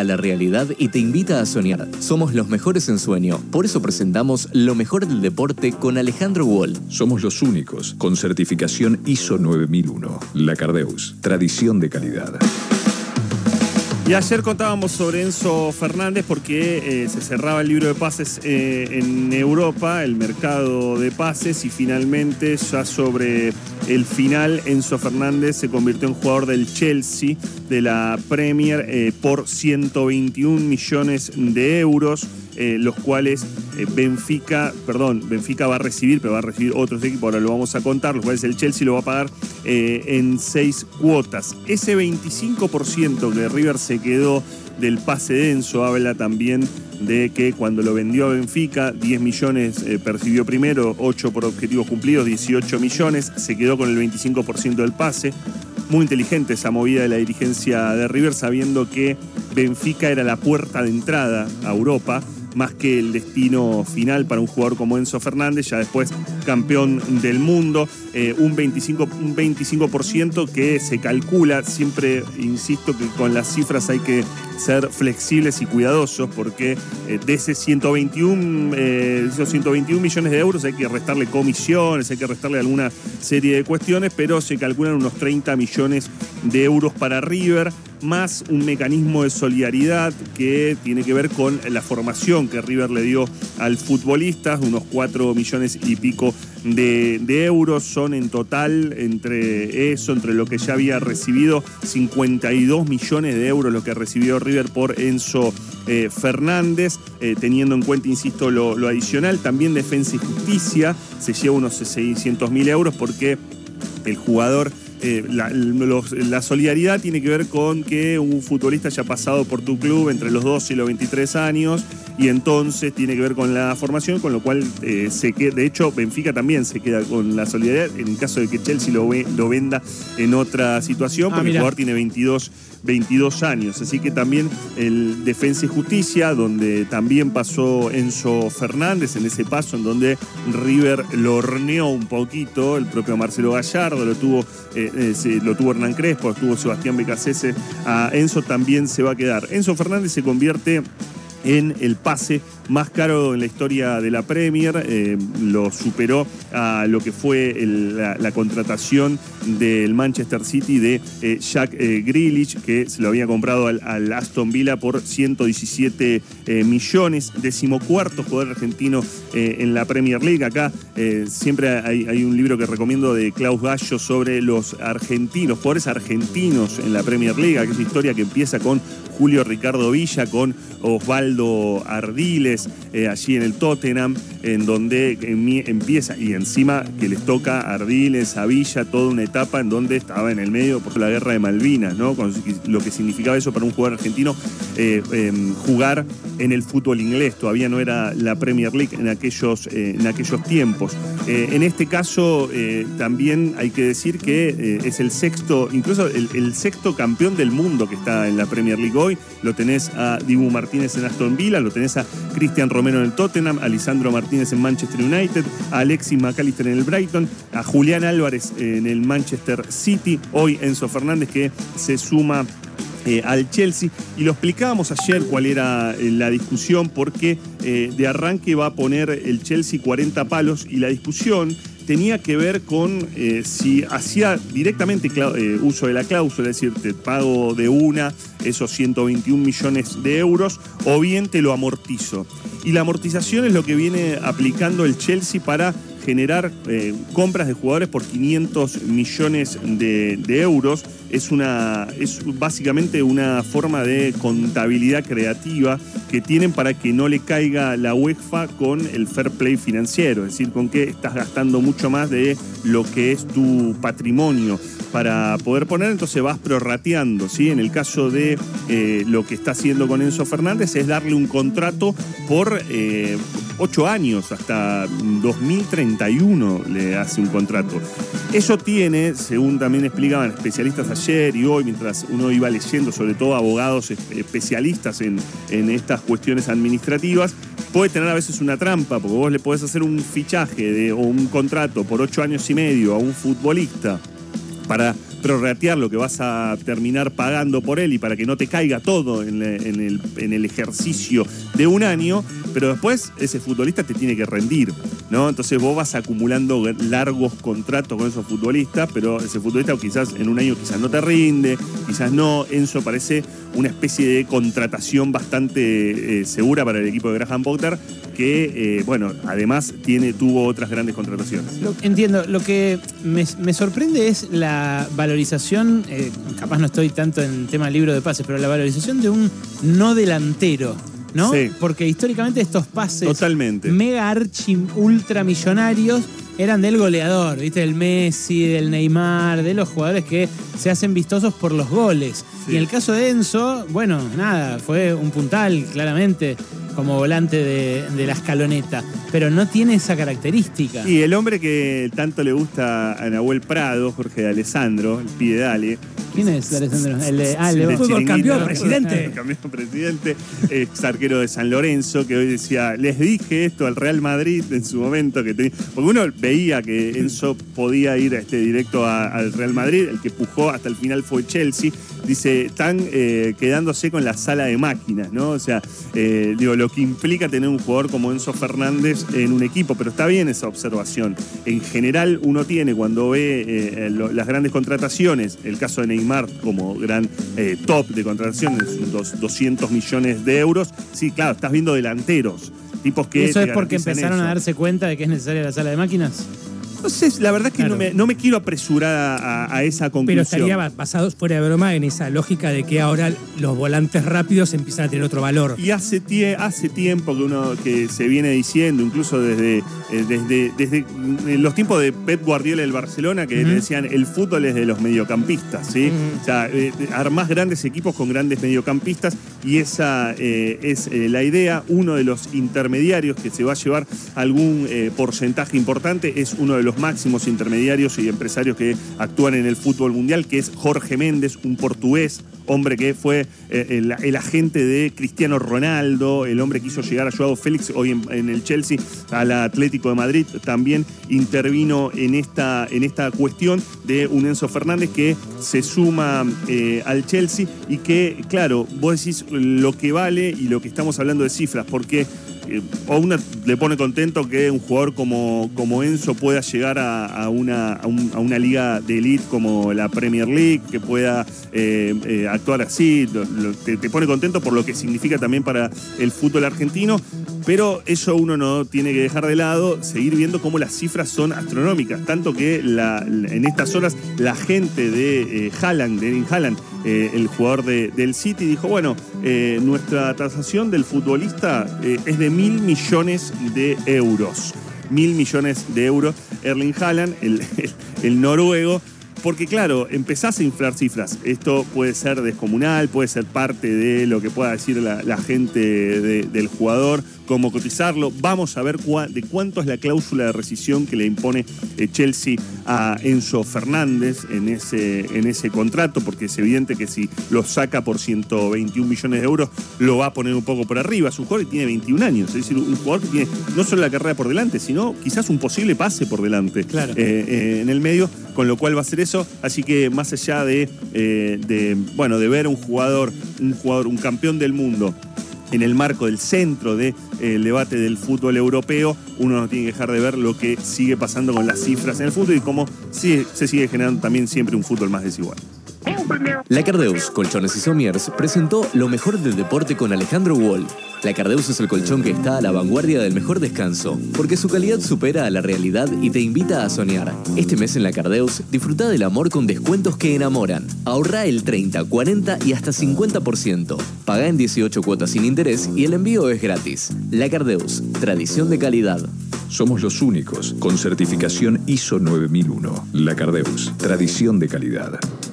a la realidad y te invita a soñar. Somos los mejores en sueño, por eso presentamos lo mejor del deporte con Alejandro Wall. Somos los únicos con certificación ISO 9001. La Cardeus, tradición de calidad. Y ayer contábamos sobre Enzo Fernández porque eh, se cerraba el libro de pases eh, en Europa, el mercado de pases, y finalmente ya sobre el final Enzo Fernández se convirtió en jugador del Chelsea de la Premier eh, por 121 millones de euros. Eh, los cuales eh, Benfica, perdón, Benfica va a recibir, pero va a recibir otros equipos, ahora lo vamos a contar, los cuales el Chelsea lo va a pagar eh, en seis cuotas. Ese 25% que River se quedó del pase denso habla también de que cuando lo vendió a Benfica, 10 millones percibió primero, 8 por objetivos cumplidos, 18 millones, se quedó con el 25% del pase. Muy inteligente esa movida de la dirigencia de River, sabiendo que Benfica era la puerta de entrada a Europa más que el destino final para un jugador como Enzo Fernández, ya después campeón del mundo, eh, un 25%, un 25 que se calcula, siempre insisto que con las cifras hay que ser flexibles y cuidadosos porque eh, de ese 121, eh, esos 121 millones de euros hay que restarle comisiones, hay que restarle alguna serie de cuestiones, pero se calculan unos 30 millones de euros para River más un mecanismo de solidaridad que tiene que ver con la formación que River le dio al futbolista, unos 4 millones y pico de, euros. Son en total, entre eso, entre lo que ya había recibido, 52 millones de euros lo que recibió River por Enzo eh, Fernández, eh, teniendo en cuenta, insisto, lo, lo adicional. También Defensa y Justicia se lleva unos 600 mil euros porque el jugador eh, la, solidaridad tiene que ver con que un futbolista haya pasado por tu club entre los 12 y los 23 años y entonces tiene que ver con la formación, con lo cual eh, se queda, de hecho Benfica también se queda con la solidaridad en caso de que Chelsea lo, lo venda en otra situación, ah, porque el jugador tiene 22 22 años. Así que también el Defensa y Justicia, donde también pasó Enzo Fernández en ese paso, en donde River lo horneó un poquito, el propio Marcelo Gallardo, lo tuvo, eh, eh, lo tuvo Hernán Crespo, lo tuvo Sebastián Becasese, a Enzo también se va a quedar. Enzo Fernández se convierte en el pase más caro en la historia de la Premier, eh, lo superó a lo que fue la, contratación del Manchester City de eh, Jack eh, Grealish, que se lo había comprado al, Aston Villa por 117 millones, decimocuarto jugador argentino en la Premier League. Acá siempre hay, un libro que recomiendo de Klaus Gallo sobre los argentinos, jugadores argentinos en la Premier League, es una historia que empieza con Julio Ricardo Villa, con Osvaldo Ardiles, eh, allí en el Tottenham, en donde empieza, y encima que les toca Ardiles, a Villa, toda una etapa en donde estaba en el medio por la guerra de Malvinas, ¿no? Lo que significaba eso para un jugador argentino, eh, em, jugar en el fútbol inglés, todavía no era la Premier League en aquellos, eh, en aquellos tiempos. en este caso también hay que decir que es el sexto, incluso el, sexto campeón del mundo que está en la Premier League hoy, lo tenés a Dibu Martínez en Aston Villa, lo tenés a Cristian Romero en el Tottenham, a Martínez en Manchester United, a Alexis McAllister en el Brighton, a Julián Álvarez en el Manchester City, hoy Enzo Fernández que se suma eh, al Chelsea. Y lo explicábamos ayer cuál era eh, la discusión porque eh, de arranque va a poner el Chelsea 40 palos y la discusión tenía que ver con eh, si hacía directamente eh, uso de la cláusula, es decir, te pago de una esos 121 millones de euros, o bien te lo amortizo. Y la amortización es lo que viene aplicando el Chelsea para generar eh, compras de jugadores por 500 millones de, euros. Es, una, es básicamente una forma de contabilidad creativa que tienen para que no le caiga la UEFA con el fair play financiero, es decir, con que estás gastando mucho más de lo que es tu patrimonio para poder poner, entonces vas prorrateando. ¿sí? En el caso de eh, lo que está haciendo con Enzo Fernández es darle un contrato por eh, ocho años, hasta 2031 le hace un contrato. Eso tiene, según también explicaban especialistas ayer y hoy, mientras uno iba leyendo, sobre todo abogados especialistas en, en estas cuestiones administrativas, puede tener a veces una trampa, porque vos le podés hacer un fichaje o un contrato por ocho años y medio a un futbolista para prorratear lo que vas a terminar pagando por él y para que no te caiga todo en, el, en el ejercicio de un año, pero después ese futbolista te tiene que rendir, ¿no? Entonces vos vas acumulando largos contratos con esos futbolistas, pero ese futbolista quizás en un año quizás no te rinde, quizás no. Enzo parece una especie de contratación bastante eh, segura para el equipo de Graham Potter, que, eh, bueno, además tiene, tuvo otras grandes contrataciones. entiendo, lo que me, sorprende es la valorización, eh, capaz no estoy tanto en tema libro de pases, pero la valorización de un no delantero. ¿no? Porque históricamente estos pases Totalmente. mega archi ultramillonarios eran del goleador, ¿viste? Del Messi, del Neymar, de los jugadores que se hacen vistosos por los goles. Y en el caso de Enzo, bueno, nada, fue un puntal, claramente, como volante de, la escaloneta, pero no tiene esa característica. Y el hombre que tanto le gusta a Nahuel Prado, Jorge de Alessandro, el pide Dale, ¿Quién es Alessandro? El de, ah, el fútbol campeón, presidente. Campeón presidente, ex arquero de San Lorenzo, que hoy decía, les dije esto al Real Madrid en su momento, que tenía... porque uno veía que Enzo podía ir este, directo al Real Madrid, el que pujó hasta el final fue Chelsea, dice, están eh, quedándose con la sala de máquinas, ¿no? O sea, eh, digo, lo que implica tener un jugador como Enzo Fernández en un equipo, pero está bien esa observación. En general uno tiene cuando ve eh, las grandes contrataciones, el caso de Neymar como gran top de contrataciones, unos 200 millones de euros, sí, claro, estás viendo delanteros. Tipos que ¿Eso es porque empezaron a darse cuenta de que es necesaria la sala de máquinas? No sé, la verdad es que no, me, quiero apresurar a, esa conclusión. Pero estaría basado fuera de broma en esa lógica de que ahora los volantes rápidos empiezan a tener otro valor. Y hace, hace tiempo que uno que se viene diciendo, incluso desde, eh, desde, desde los tiempos de Pep Guardiola del Barcelona, que decían el fútbol es de los mediocampistas, ¿sí? O sea, eh, armás grandes equipos con grandes mediocampistas y esa eh, es la idea. Uno de los intermediarios que se va a llevar algún porcentaje importante es uno de los los máximos intermediarios y empresarios que actúan en el fútbol mundial, que es Jorge Méndez, un portugués, hombre que fue eh, el, agente de Cristiano Ronaldo, el hombre que hizo llegar a Joao Félix hoy en, el Chelsea al Atlético de Madrid, también intervino en esta, en esta cuestión de un Enzo Fernández que se suma eh, al Chelsea y que, claro, vos decís lo que vale y lo que estamos hablando de cifras, porque o una le pone contento que un jugador como, como Enzo pueda llegar a, una, a, una, liga de elite como la Premier League, que pueda eh, eh, actuar así, te, pone contento por lo que significa también para el fútbol argentino, pero eso uno no tiene que dejar de lado, seguir viendo cómo las cifras son astronómicas, tanto que en estas horas la gente de eh, Haaland, de Erin Haaland, eh, el jugador del City, dijo, bueno, eh, nuestra tasación del futbolista eh, es de mil millones de euros. Mil millones de euros. Erling Haaland, el noruego, porque claro, empezás a inflar cifras. Esto puede ser descomunal, puede ser parte de lo que pueda decir la, gente del jugador, cómo cotizarlo. Vamos a ver de cuánto es la cláusula de rescisión que le impone eh, Chelsea a Enzo Fernández en ese, en ese contrato, porque es evidente que si lo saca por 121 millones de euros, lo va a poner un poco por arriba. Es un jugador que tiene 21 años, es decir, un jugador que tiene no solo la carrera por delante, sino quizás un posible pase por delante claro. Eh, eh, en el medio, con lo cual va a ser eso Así que más allá eh, de, bueno, de ver un jugador, un jugador, un campeón del mundo en el marco del centro del de, eh, debate del fútbol europeo, uno no tiene que dejar de ver lo que sigue pasando con las cifras en el fútbol y cómo se sigue generando también siempre un fútbol más desigual. La Cardeus Colchones y Somiers presentó lo mejor del deporte con Alejandro Wall. La Cardeus es el colchón que está a la vanguardia del mejor descanso, porque su calidad supera a la realidad y te invita a soñar. Este mes en La Cardeus disfruta del amor con descuentos que enamoran. Ahorra el 30, 40 y hasta 50%. Paga en 18 cuotas sin interés y el envío es gratis. La Cardeus, tradición de calidad. Somos los únicos con certificación ISO 9001. La Cardeus, tradición de calidad.